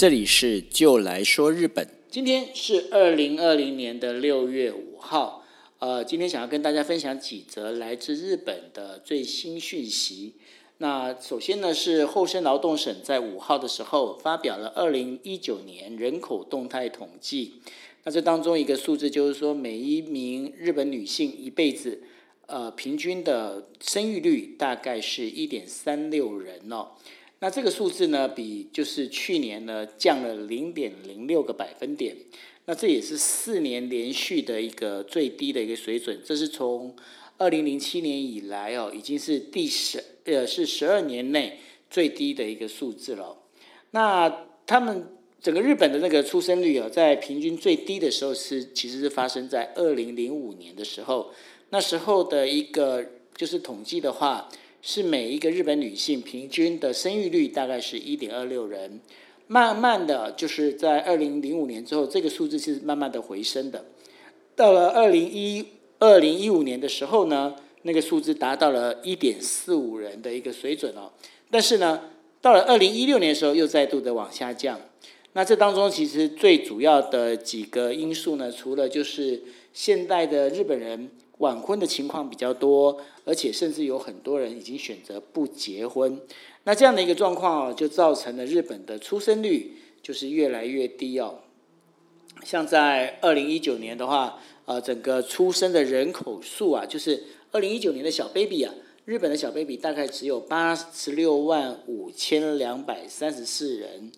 这里是就来说日本。今天是二零二零年的六月五号，呃，今天想要跟大家分享几则来自日本的最新讯息。那首先呢，是厚生劳动省在五号的时候发表了二零一九年人口动态统计。那这当中一个数字就是说，每一名日本女性一辈子，呃，平均的生育率大概是一点三六人哦。那这个数字呢，比就是去年呢降了零点零六个百分点。那这也是四年连续的一个最低的一个水准。这是从二零零七年以来哦，已经是第十呃是十二年内最低的一个数字了。那他们整个日本的那个出生率啊，在平均最低的时候是其实是发生在二零零五年的时候。那时候的一个就是统计的话。是每一个日本女性平均的生育率大概是一点二六人，慢慢的就是在二零零五年之后，这个数字是慢慢的回升的。到了二零一二零一五年的时候呢，那个数字达到了一点四五人的一个水准哦。但是呢，到了二零一六年的时候，又再度的往下降。那这当中其实最主要的几个因素呢，除了就是现代的日本人。晚婚的情况比较多，而且甚至有很多人已经选择不结婚。那这样的一个状况就造成了日本的出生率就是越来越低哦。像在二零一九年的话，呃，整个出生的人口数啊，就是二零一九年的小 baby 啊，日本的小 baby 大概只有八十六万五千两百三十四人。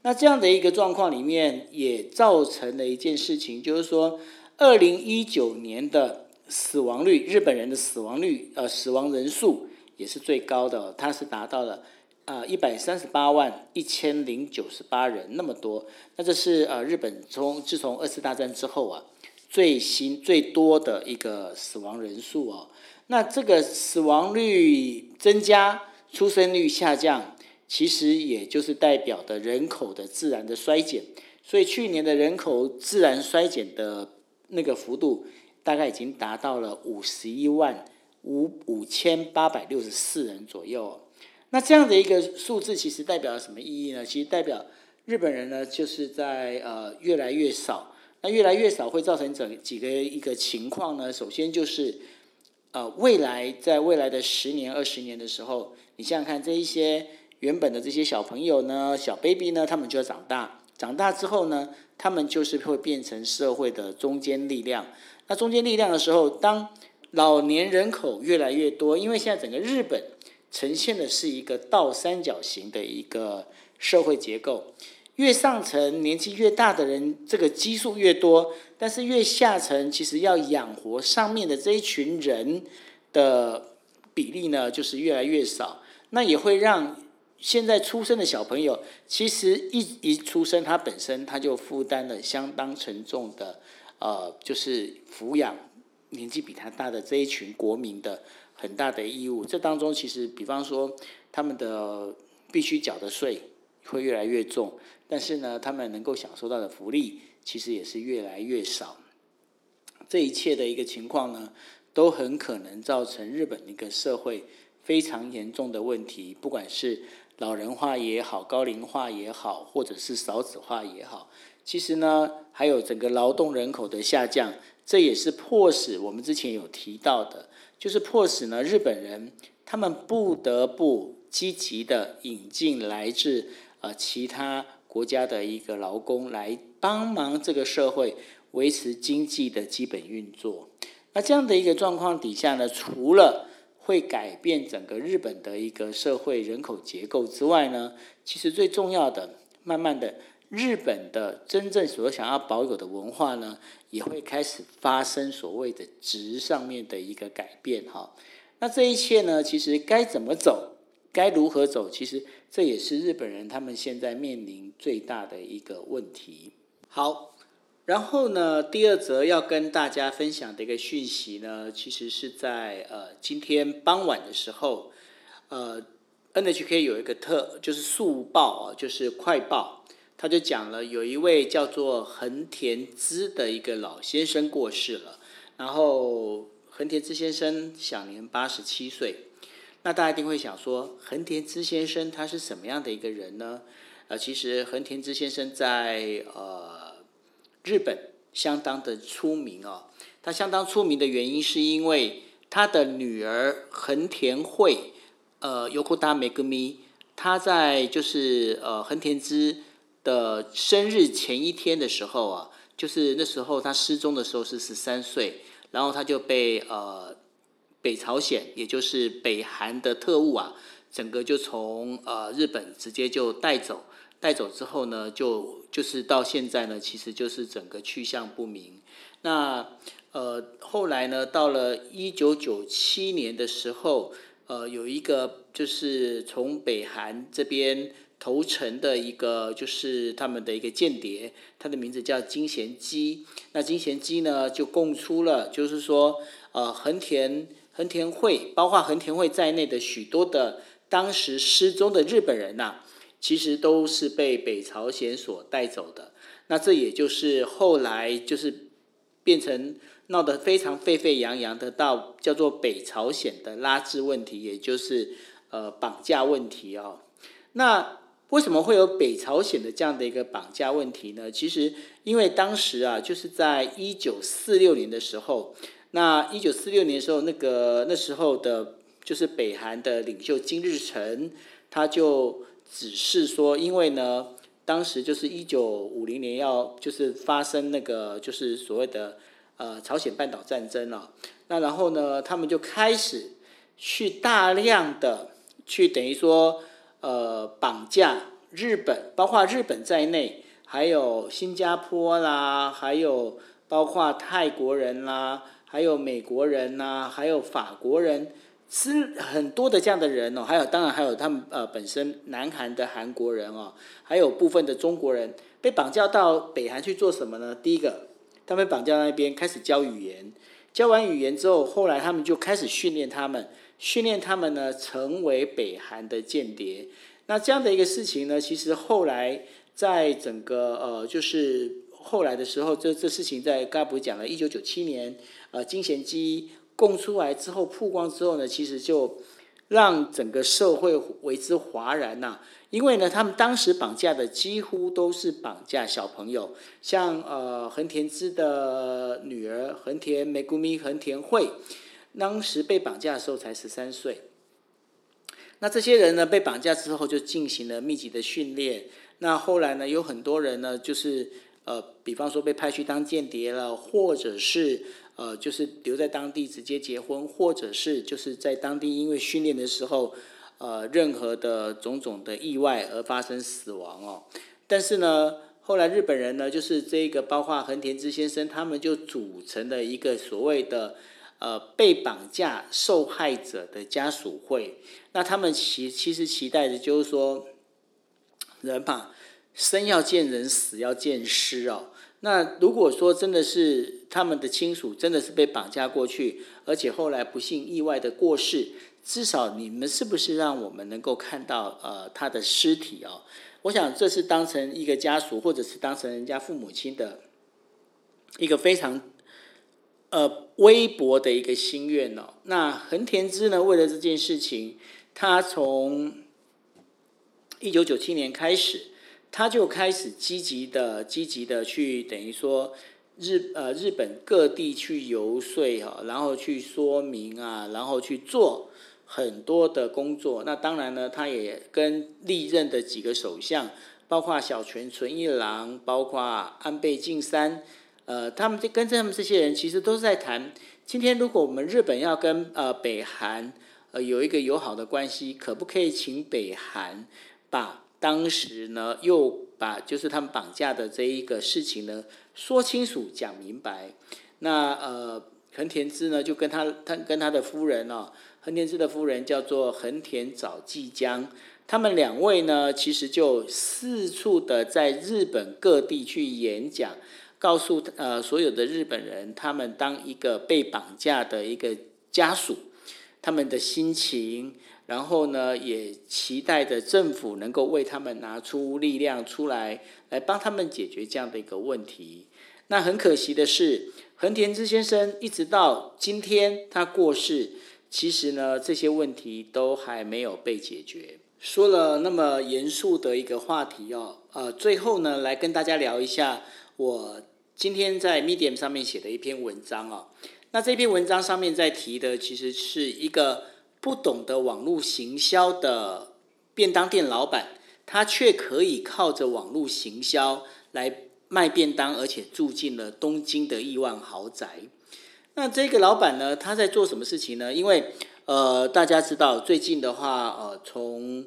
那这样的一个状况里面，也造成了一件事情，就是说二零一九年的。死亡率，日本人的死亡率，呃，死亡人数也是最高的，它是达到了呃一百三十八万一千零九十八人，那么多。那这是呃日本从自从二次大战之后啊最新最多的一个死亡人数哦。那这个死亡率增加，出生率下降，其实也就是代表的人口的自然的衰减。所以去年的人口自然衰减的那个幅度。大概已经达到了五十一万五五千八百六十四人左右。那这样的一个数字，其实代表了什么意义呢？其实代表日本人呢，就是在呃越来越少。那越来越少会造成整几个一个情况呢？首先就是呃未来在未来的十年二十年的时候，你想想看，这一些原本的这些小朋友呢，小 baby 呢，他们就要长大。长大之后呢，他们就是会变成社会的中坚力量。那中间力量的时候，当老年人口越来越多，因为现在整个日本呈现的是一个倒三角形的一个社会结构，越上层年纪越大的人，这个基数越多，但是越下层其实要养活上面的这一群人的比例呢，就是越来越少。那也会让现在出生的小朋友，其实一一出生，他本身他就负担了相当沉重的。呃，就是抚养年纪比他大的这一群国民的很大的义务。这当中其实，比方说他们的必须缴的税会越来越重，但是呢，他们能够享受到的福利其实也是越来越少。这一切的一个情况呢，都很可能造成日本一个社会非常严重的问题，不管是老人化也好，高龄化也好，或者是少子化也好。其实呢，还有整个劳动人口的下降，这也是迫使我们之前有提到的，就是迫使呢日本人他们不得不积极的引进来自呃其他国家的一个劳工来帮忙这个社会维持经济的基本运作。那这样的一个状况底下呢，除了会改变整个日本的一个社会人口结构之外呢，其实最重要的，慢慢的。日本的真正所想要保有的文化呢，也会开始发生所谓的值上面的一个改变哈。那这一切呢，其实该怎么走，该如何走，其实这也是日本人他们现在面临最大的一个问题。好，然后呢，第二则要跟大家分享的一个讯息呢，其实是在呃今天傍晚的时候，呃，NHK 有一个特就是速报啊，就是快报。他就讲了，有一位叫做横田之的一个老先生过世了，然后横田之先生享年八十七岁。那大家一定会想说，横田之先生他是什么样的一个人呢？呃，其实横田之先生在呃日本相当的出名哦。他相当出名的原因是因为他的女儿横田惠，呃，Yokoda Megumi，他在就是呃横田之的生日前一天的时候啊，就是那时候他失踪的时候是十三岁，然后他就被呃北朝鲜，也就是北韩的特务啊，整个就从呃日本直接就带走。带走之后呢，就就是到现在呢，其实就是整个去向不明。那呃后来呢，到了一九九七年的时候，呃有一个就是从北韩这边投诚的一个就是他们的一个间谍，他的名字叫金贤基。那金贤基呢就供出了，就是说呃横田横田会，包括横田会在内的许多的当时失踪的日本人呐。其实都是被北朝鲜所带走的，那这也就是后来就是变成闹得非常沸沸扬扬的到叫做北朝鲜的拉致问题，也就是呃绑架问题哦。那为什么会有北朝鲜的这样的一个绑架问题呢？其实因为当时啊，就是在一九四六年的时候，那一九四六年的时候，那个那时候的就是北韩的领袖金日成，他就。只是说，因为呢，当时就是一九五零年要就是发生那个就是所谓的呃朝鲜半岛战争了，那然后呢，他们就开始去大量的去等于说呃绑架日本，包括日本在内，还有新加坡啦，还有包括泰国人啦，还有美国人呐，还有法国人。是很多的这样的人哦，还有当然还有他们呃本身南韩的韩国人哦，还有部分的中国人被绑架到北韩去做什么呢？第一个，他们绑架那边开始教语言，教完语言之后，后来他们就开始训练他们，训练他们呢成为北韩的间谍。那这样的一个事情呢，其实后来在整个呃就是后来的时候，这这事情在刚才不是讲了，一九九七年呃金贤基。供出来之后，曝光之后呢，其实就让整个社会为之哗然呐。因为呢，他们当时绑架的几乎都是绑架小朋友，像呃横田之的女儿横田美谷咪横田惠，当时被绑架的时候才十三岁。那这些人呢，被绑架之后就进行了密集的训练。那后来呢，有很多人呢，就是呃，比方说被派去当间谍了，或者是。呃，就是留在当地直接结婚，或者是就是在当地因为训练的时候，呃，任何的种种的意外而发生死亡哦。但是呢，后来日本人呢，就是这个包括横田之先生，他们就组成了一个所谓的呃被绑架受害者的家属会。那他们其其实期待的就是说，人嘛，生要见人，死要见尸哦。那如果说真的是他们的亲属真的是被绑架过去，而且后来不幸意外的过世，至少你们是不是让我们能够看到呃他的尸体哦？我想这是当成一个家属或者是当成人家父母亲的一个非常呃微薄的一个心愿哦。那横田之呢，为了这件事情，他从一九九七年开始。他就开始积极的、积极的去等于说日呃日本各地去游说哈，然后去说明啊，然后去做很多的工作。那当然呢，他也跟历任的几个首相，包括小泉纯一郎，包括安倍晋三，呃，他们跟他们这些人其实都是在谈，今天如果我们日本要跟呃北韩呃有一个友好的关系，可不可以请北韩把当时呢，又把就是他们绑架的这一个事情呢说清楚、讲明白。那呃，横田之呢就跟他他跟他的夫人哦，横田之的夫人叫做横田早纪江，他们两位呢其实就四处的在日本各地去演讲，告诉呃所有的日本人，他们当一个被绑架的一个家属，他们的心情。然后呢，也期待着政府能够为他们拿出力量出来，来帮他们解决这样的一个问题。那很可惜的是，横田之先生一直到今天他过世，其实呢这些问题都还没有被解决。说了那么严肃的一个话题哦，呃，最后呢，来跟大家聊一下我今天在 Medium 上面写的一篇文章哦。那这篇文章上面在提的，其实是一个不懂得网络行销的便当店老板，他却可以靠着网络行销来卖便当，而且住进了东京的亿万豪宅。那这个老板呢，他在做什么事情呢？因为呃，大家知道最近的话，呃，从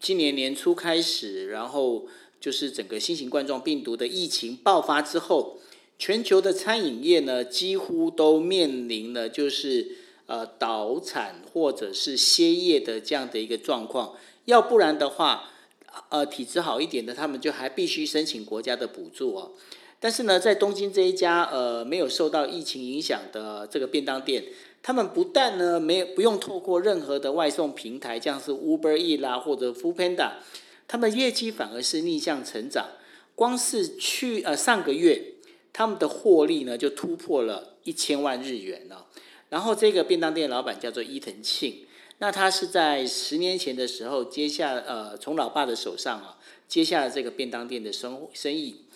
今年年初开始，然后就是整个新型冠状病毒的疫情爆发之后，全球的餐饮业呢，几乎都面临了就是呃倒产或者是歇业的这样的一个状况。要不然的话，呃，体质好一点的，他们就还必须申请国家的补助哦。但是呢，在东京这一家呃没有受到疫情影响的这个便当店。他们不但呢没有不用透过任何的外送平台，像是 Uber E 啦或者 Foodpanda，他们的业绩反而是逆向成长。光是去呃上个月，他们的获利呢就突破了一千万日元了。然后这个便当店老板叫做伊藤庆，那他是在十年前的时候接下呃从老爸的手上啊接下了这个便当店的生生意。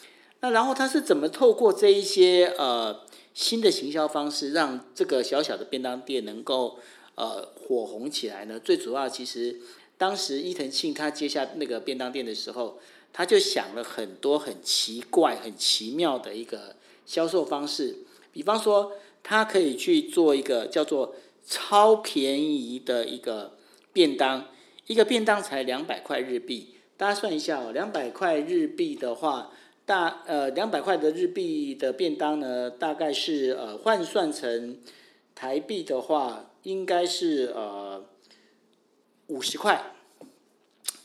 那然后他是怎么透过这一些呃？新的行销方式让这个小小的便当店能够呃火红起来呢？最主要其实当时伊藤庆他接下那个便当店的时候，他就想了很多很奇怪、很奇妙的一个销售方式。比方说，他可以去做一个叫做超便宜的一个便当，一个便当才两百块日币。大家算一下哦，两百块日币的话。大呃两百块的日币的便当呢，大概是呃换算成台币的话，应该是呃五十块，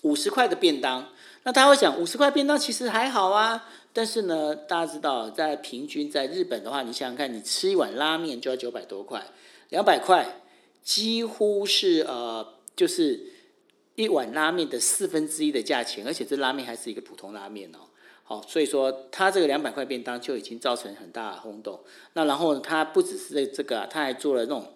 五十块的便当。那大家会讲五十块便当其实还好啊，但是呢，大家知道在平均在日本的话，你想想看，你吃一碗拉面就要九百多块，两百块几乎是呃就是一碗拉面的四分之一的价钱，而且这拉面还是一个普通拉面哦。好，所以说他这个两百块便当就已经造成很大的轰动。那然后他不只是这这个，他还做了那种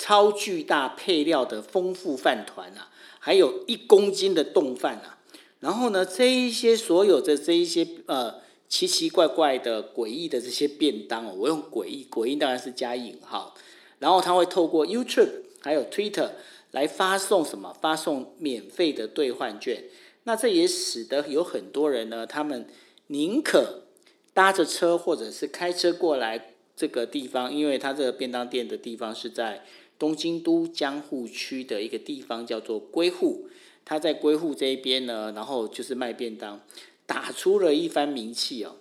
超巨大配料的丰富饭团啊，还有一公斤的冻饭啊。然后呢，这一些所有的这一些呃奇奇怪怪的诡异的这些便当哦，我用诡异诡异当然是加引号。然后他会透过 YouTube 还有 Twitter 来发送什么？发送免费的兑换券。那这也使得有很多人呢，他们。宁可搭着车或者是开车过来这个地方，因为他这个便当店的地方是在东京都江户区的一个地方，叫做龟户。他在龟户这一边呢，然后就是卖便当，打出了一番名气哦。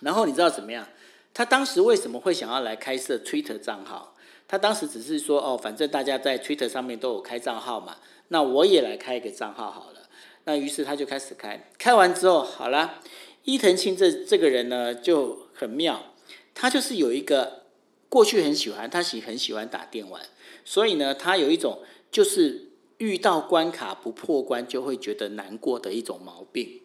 然后你知道怎么样？他当时为什么会想要来开设 Twitter 账号？他当时只是说哦，反正大家在 Twitter 上面都有开账号嘛，那我也来开一个账号好了。那于是他就开始开，开完之后，好了，伊藤庆这这个人呢就很妙，他就是有一个过去很喜欢，他喜很喜欢打电玩，所以呢，他有一种就是遇到关卡不破关就会觉得难过的一种毛病。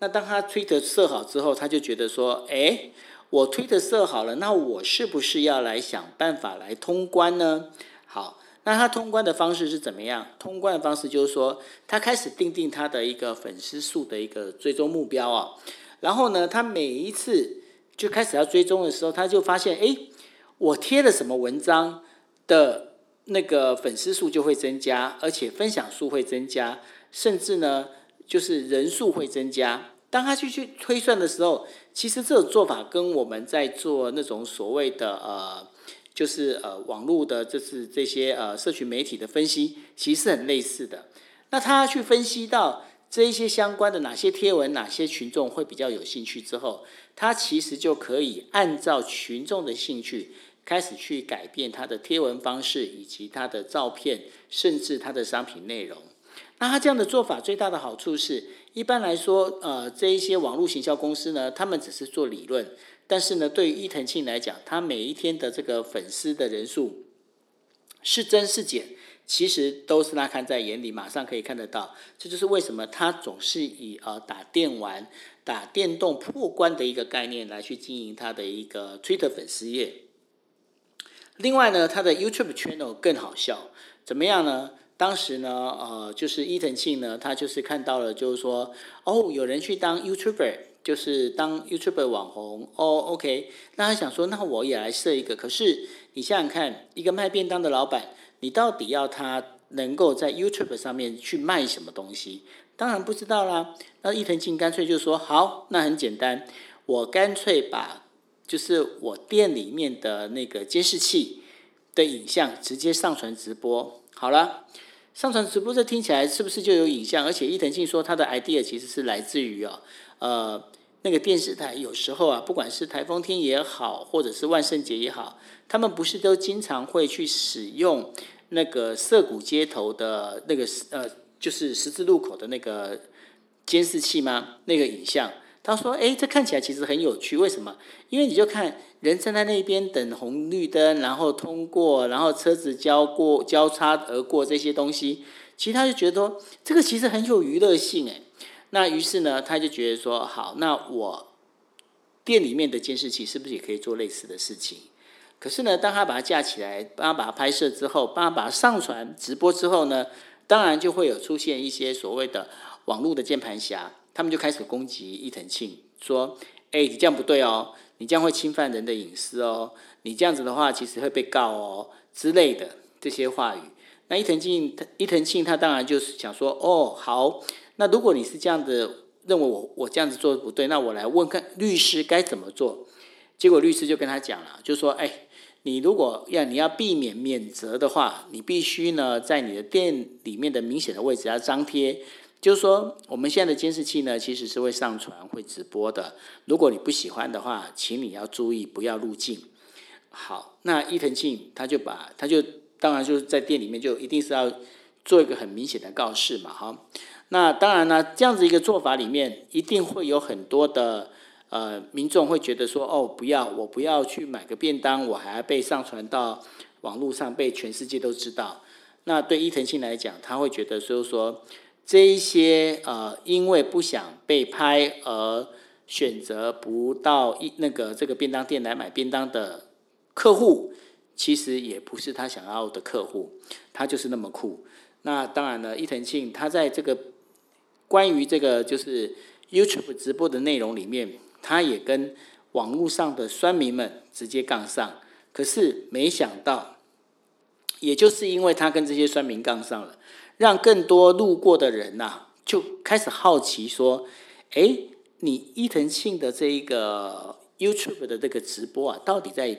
那当他推特设好之后，他就觉得说，哎，我推特设好了，那我是不是要来想办法来通关呢？好。那他通关的方式是怎么样？通关的方式就是说，他开始定定他的一个粉丝数的一个追踪目标啊。然后呢，他每一次就开始要追踪的时候，他就发现，哎，我贴了什么文章的那个粉丝数就会增加，而且分享数会增加，甚至呢，就是人数会增加。当他去去推算的时候，其实这种做法跟我们在做那种所谓的呃。就是呃，网络的，就是这些呃，社群媒体的分析，其实是很类似的。那他去分析到这一些相关的哪些贴文，哪些群众会比较有兴趣之后，他其实就可以按照群众的兴趣，开始去改变他的贴文方式，以及他的照片，甚至他的商品内容。那他这样的做法最大的好处是，一般来说，呃，这一些网络行销公司呢，他们只是做理论。但是呢，对于伊藤庆来讲，他每一天的这个粉丝的人数是增是减，其实都是他看在眼里，马上可以看得到。这就是为什么他总是以呃打电玩、打电动破关的一个概念来去经营他的一个 Twitter 粉丝页。另外呢，他的 YouTube channel 更好笑，怎么样呢？当时呢，呃，就是伊藤庆呢，他就是看到了，就是说，哦，有人去当 YouTuber，就是当 YouTuber 网红，哦，OK，那他想说，那我也来设一个。可是你想想看，一个卖便当的老板，你到底要他能够在 YouTube 上面去卖什么东西？当然不知道啦。那伊藤庆干脆就说，好，那很简单，我干脆把就是我店里面的那个监视器的影像直接上传直播，好了。上传直播，这听起来是不是就有影像？而且伊藤静说他的 idea 其实是来自于啊，呃，那个电视台有时候啊，不管是台风天也好，或者是万圣节也好，他们不是都经常会去使用那个涩谷街头的那个呃，就是十字路口的那个监视器吗？那个影像。他说：“哎，这看起来其实很有趣，为什么？因为你就看人站在那边等红绿灯，然后通过，然后车子交过交叉而过这些东西，其实他就觉得说这个其实很有娱乐性哎。那于是呢，他就觉得说好，那我店里面的监视器是不是也可以做类似的事情？可是呢，当他把它架起来，帮他把它拍摄之后，帮他把它上传直播之后呢，当然就会有出现一些所谓的网络的键盘侠。”他们就开始攻击伊藤庆，说：“哎，你这样不对哦，你这样会侵犯人的隐私哦，你这样子的话，其实会被告哦之类的这些话语。”那伊藤庆，伊藤庆他当然就是想说：“哦，好，那如果你是这样子认为我我这样子做的不对，那我来问看律师该怎么做。”结果律师就跟他讲了，就说：“哎，你如果要你要避免免责的话，你必须呢在你的店里面的明显的位置要张贴。”就是说，我们现在的监视器呢，其实是会上传、会直播的。如果你不喜欢的话，请你要注意不要入境。好，那伊藤庆他就把他就当然就是在店里面就一定是要做一个很明显的告示嘛，哈。那当然呢，这样子一个做法里面，一定会有很多的呃民众会觉得说，哦，不要，我不要去买个便当，我还要被上传到网络上，被全世界都知道。那对伊藤庆来讲，他会觉得就是说。这一些呃，因为不想被拍而选择不到一那个这个便当店来买便当的客户，其实也不是他想要的客户，他就是那么酷。那当然了，伊藤庆他在这个关于这个就是 YouTube 直播的内容里面，他也跟网络上的酸民们直接杠上。可是没想到，也就是因为他跟这些酸民杠上了。让更多路过的人呐，就开始好奇说：“哎，你伊藤庆的这一个 YouTube 的这个直播啊，到底在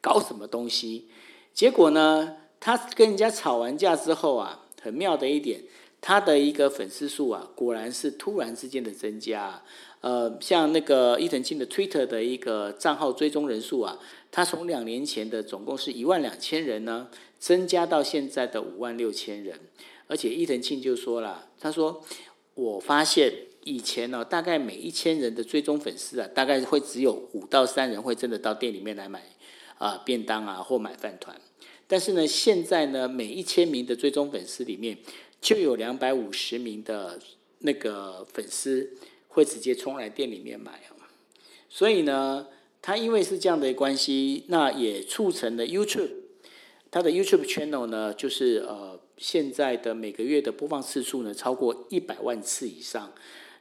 搞什么东西？”结果呢，他跟人家吵完架之后啊，很妙的一点，他的一个粉丝数啊，果然是突然之间的增加。呃，像那个伊藤庆的 Twitter 的一个账号追踪人数啊，他从两年前的总共是一万两千人呢，增加到现在的五万六千人。而且伊藤庆就说了，他说：“我发现以前呢，大概每一千人的追踪粉丝啊，大概会只有五到三人会真的到店里面来买啊便当啊或买饭团。但是呢，现在呢，每一千名的追踪粉丝里面，就有两百五十名的那个粉丝会直接冲来店里面买。所以呢，他因为是这样的关系，那也促成了 YouTube，他的 YouTube channel 呢，就是呃。”现在的每个月的播放次数呢，超过一百万次以上。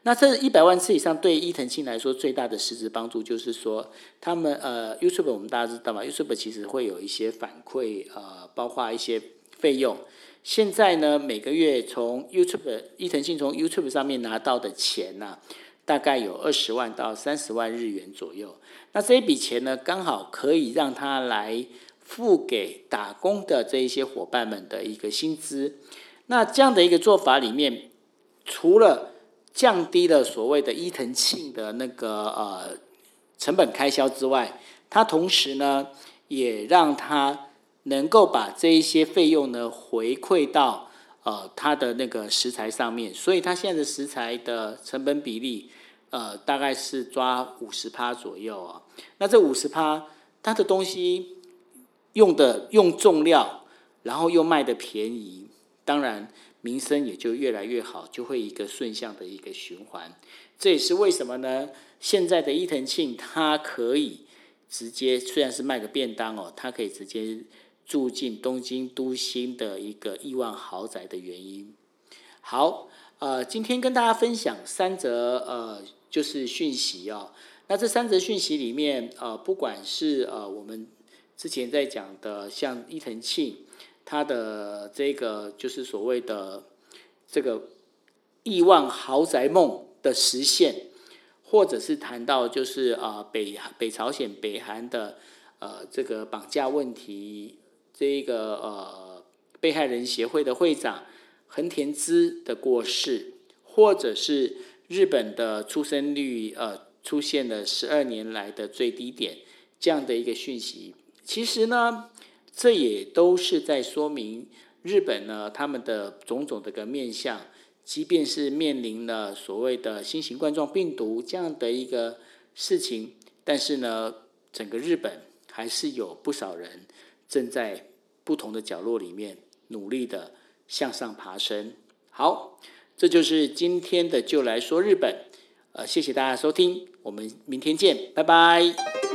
那这一百万次以上，对伊藤庆来说最大的实质帮助，就是说，他们呃，YouTube 我们大家知道嘛，YouTube 其实会有一些反馈，呃，包括一些费用。现在呢，每个月从 YouTube 伊藤庆从 YouTube 上面拿到的钱呢，大概有二十万到三十万日元左右。那这一笔钱呢，刚好可以让他来。付给打工的这一些伙伴们的一个薪资，那这样的一个做法里面，除了降低了所谓的伊藤庆的那个呃成本开销之外，它同时呢也让他能够把这一些费用呢回馈到呃他的那个食材上面，所以他现在的食材的成本比例呃大概是抓五十趴左右啊，那这五十趴他的东西。用的用重料，然后又卖的便宜，当然名声也就越来越好，就会一个顺向的一个循环。这也是为什么呢？现在的伊藤庆他可以直接，虽然是卖个便当哦，他可以直接住进东京都心的一个亿万豪宅的原因。好，呃，今天跟大家分享三则呃，就是讯息哦。那这三则讯息里面，呃，不管是呃我们之前在讲的，像伊藤庆他的这个就是所谓的这个亿万豪宅梦的实现，或者是谈到就是啊北北朝鲜北韩的呃这个绑架问题。这个呃，被害人协会的会长横田滋的过世，或者是日本的出生率呃出现了十二年来的最低点这样的一个讯息，其实呢，这也都是在说明日本呢他们的种种的个面相，即便是面临了所谓的新型冠状病毒这样的一个事情，但是呢，整个日本还是有不少人正在。不同的角落里面，努力的向上爬升。好，这就是今天的就来说日本。呃，谢谢大家收听，我们明天见，拜拜。